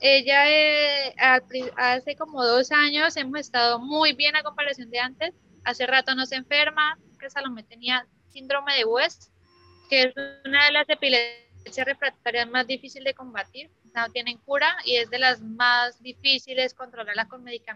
Ella eh, hace como dos años hemos estado muy bien a comparación de antes. Hace rato no se enferma, que Salomé tenía síndrome de West, que es una de las epilepsias refractarias más difíciles de combatir. No tienen cura y es de las más difíciles controlarla con medicamentos